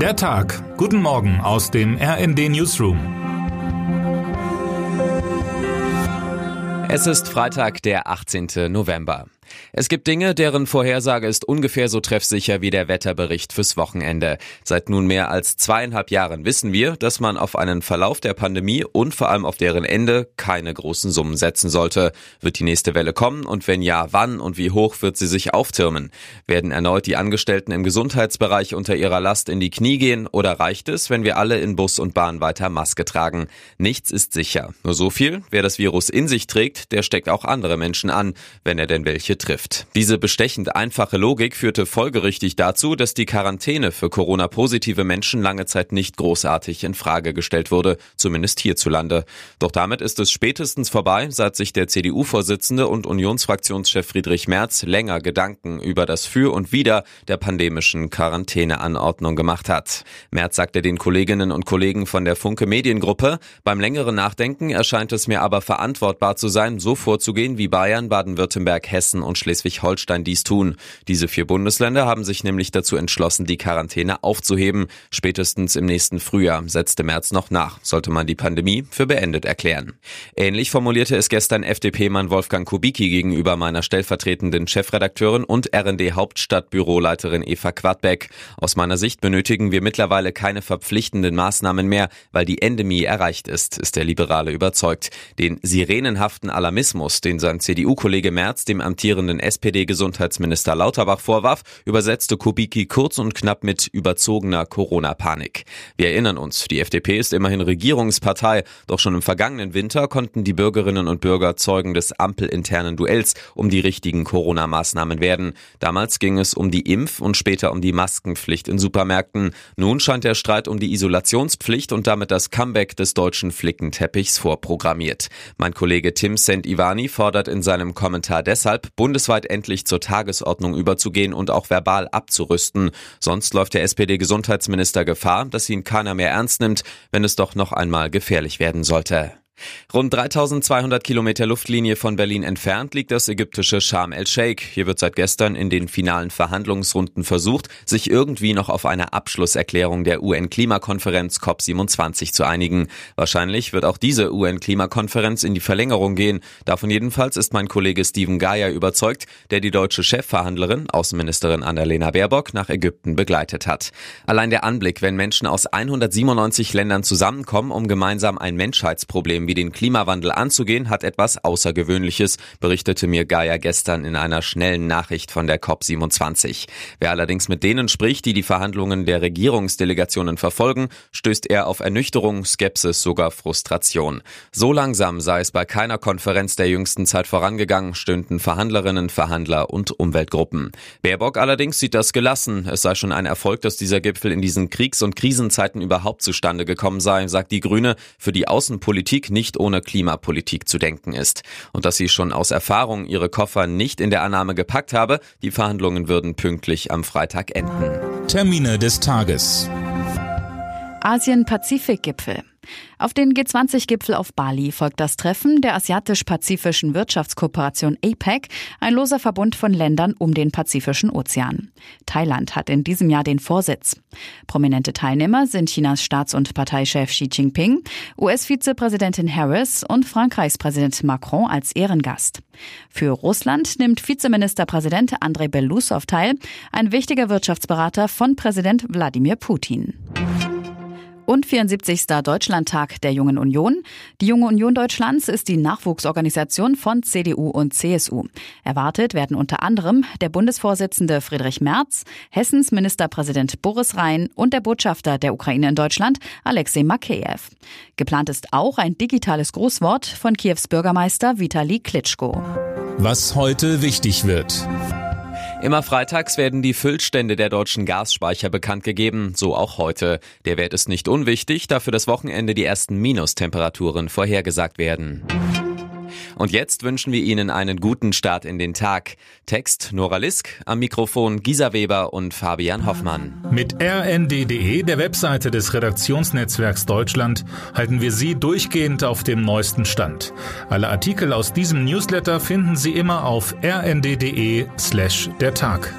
Der Tag. Guten Morgen aus dem RND Newsroom. Es ist Freitag, der 18. November. Es gibt Dinge, deren Vorhersage ist ungefähr so treffsicher wie der Wetterbericht fürs Wochenende. Seit nun mehr als zweieinhalb Jahren wissen wir, dass man auf einen Verlauf der Pandemie und vor allem auf deren Ende keine großen Summen setzen sollte. Wird die nächste Welle kommen und wenn ja, wann und wie hoch wird sie sich auftürmen? Werden erneut die Angestellten im Gesundheitsbereich unter ihrer Last in die Knie gehen oder reicht es, wenn wir alle in Bus und Bahn weiter Maske tragen? Nichts ist sicher. Nur so viel, wer das Virus in sich trägt, der steckt auch andere Menschen an, wenn er denn welche trifft. Diese bestechend einfache Logik führte folgerichtig dazu, dass die Quarantäne für Corona-positive Menschen lange Zeit nicht großartig in Frage gestellt wurde, zumindest hierzulande. Doch damit ist es spätestens vorbei, seit sich der CDU-Vorsitzende und Unionsfraktionschef Friedrich Merz länger Gedanken über das Für und Wider der pandemischen Quarantäneanordnung gemacht hat. Merz sagte den Kolleginnen und Kollegen von der Funke Mediengruppe, beim längeren Nachdenken erscheint es mir aber verantwortbar zu sein, so vorzugehen wie Bayern, Baden-Württemberg, Hessen und Schleswig-Holstein dies tun. Diese vier Bundesländer haben sich nämlich dazu entschlossen, die Quarantäne aufzuheben. Spätestens im nächsten Frühjahr setzte März noch nach, sollte man die Pandemie für beendet erklären. Ähnlich formulierte es gestern FDP-Mann Wolfgang Kubicki gegenüber meiner stellvertretenden Chefredakteurin und RND Hauptstadtbüroleiterin Eva Quadbeck. Aus meiner Sicht benötigen wir mittlerweile keine verpflichtenden Maßnahmen mehr, weil die Endemie erreicht ist, ist der Liberale überzeugt. Den sirenenhaften Alarmismus, den sein CDU-Kollege Merz dem amtierenden amtierenden SPD-Gesundheitsminister Lauterbach vorwarf, übersetzte Kubicki kurz und knapp mit überzogener Corona-Panik. Wir erinnern uns, die FDP ist immerhin Regierungspartei, doch schon im vergangenen Winter konnten die Bürgerinnen und Bürger Zeugen des ampelinternen Duells um die richtigen Corona-Maßnahmen werden. Damals ging es um die Impf- und später um die Maskenpflicht in Supermärkten. Nun scheint der Streit um die Isolationspflicht und damit das Comeback des deutschen Flickenteppichs vorprogrammiert. Mein Kollege Tim St-Ivani fordert in seinem Kommentar deshalb, bundesweit endlich zur Tagesordnung überzugehen und auch verbal abzurüsten. Sonst läuft der SPD-Gesundheitsminister Gefahr, dass ihn keiner mehr ernst nimmt, wenn es doch noch einmal gefährlich werden sollte. Rund 3200 Kilometer Luftlinie von Berlin entfernt liegt das ägyptische Sharm el-Sheikh. Hier wird seit gestern in den finalen Verhandlungsrunden versucht, sich irgendwie noch auf eine Abschlusserklärung der UN-Klimakonferenz COP27 zu einigen. Wahrscheinlich wird auch diese UN-Klimakonferenz in die Verlängerung gehen. Davon jedenfalls ist mein Kollege Steven Geier überzeugt, der die deutsche Chefverhandlerin, Außenministerin Annalena Baerbock, nach Ägypten begleitet hat. Allein der Anblick, wenn Menschen aus 197 Ländern zusammenkommen, um gemeinsam ein Menschheitsproblem wie den Klimawandel anzugehen, hat etwas Außergewöhnliches, berichtete mir Gaia gestern in einer schnellen Nachricht von der COP27. Wer allerdings mit denen spricht, die die Verhandlungen der Regierungsdelegationen verfolgen, stößt er auf Ernüchterung, Skepsis, sogar Frustration. So langsam sei es bei keiner Konferenz der jüngsten Zeit vorangegangen, stöhnten Verhandlerinnen, Verhandler und Umweltgruppen. Baerbock allerdings sieht das gelassen. Es sei schon ein Erfolg, dass dieser Gipfel in diesen Kriegs- und Krisenzeiten überhaupt zustande gekommen sei, sagt die Grüne. Für die Außenpolitik nicht ohne Klimapolitik zu denken ist. Und dass sie schon aus Erfahrung ihre Koffer nicht in der Annahme gepackt habe, die Verhandlungen würden pünktlich am Freitag enden. Termine des Tages. Asien-Pazifik-Gipfel. Auf den G20-Gipfel auf Bali folgt das Treffen der Asiatisch-Pazifischen Wirtschaftskooperation APEC, ein loser Verbund von Ländern um den Pazifischen Ozean. Thailand hat in diesem Jahr den Vorsitz. Prominente Teilnehmer sind Chinas Staats- und Parteichef Xi Jinping, US-Vizepräsidentin Harris und Frankreichs Präsident Macron als Ehrengast. Für Russland nimmt Vizeministerpräsident Andrei Belousov teil, ein wichtiger Wirtschaftsberater von Präsident Wladimir Putin und 74. Deutschlandtag der Jungen Union. Die Junge Union Deutschlands ist die Nachwuchsorganisation von CDU und CSU. Erwartet werden unter anderem der Bundesvorsitzende Friedrich Merz, Hessens Ministerpräsident Boris Rhein und der Botschafter der Ukraine in Deutschland, Alexei Makeyev. Geplant ist auch ein digitales Grußwort von Kiews Bürgermeister Vitali Klitschko. Was heute wichtig wird. Immer freitags werden die Füllstände der deutschen Gasspeicher bekannt gegeben, so auch heute. Der Wert ist nicht unwichtig, da für das Wochenende die ersten Minustemperaturen vorhergesagt werden. Und jetzt wünschen wir Ihnen einen guten Start in den Tag. Text Nora Lisk, am Mikrofon Gisa Weber und Fabian Hoffmann. Mit rnd.de, der Webseite des Redaktionsnetzwerks Deutschland, halten wir Sie durchgehend auf dem neuesten Stand. Alle Artikel aus diesem Newsletter finden Sie immer auf rnd.de slash der Tag.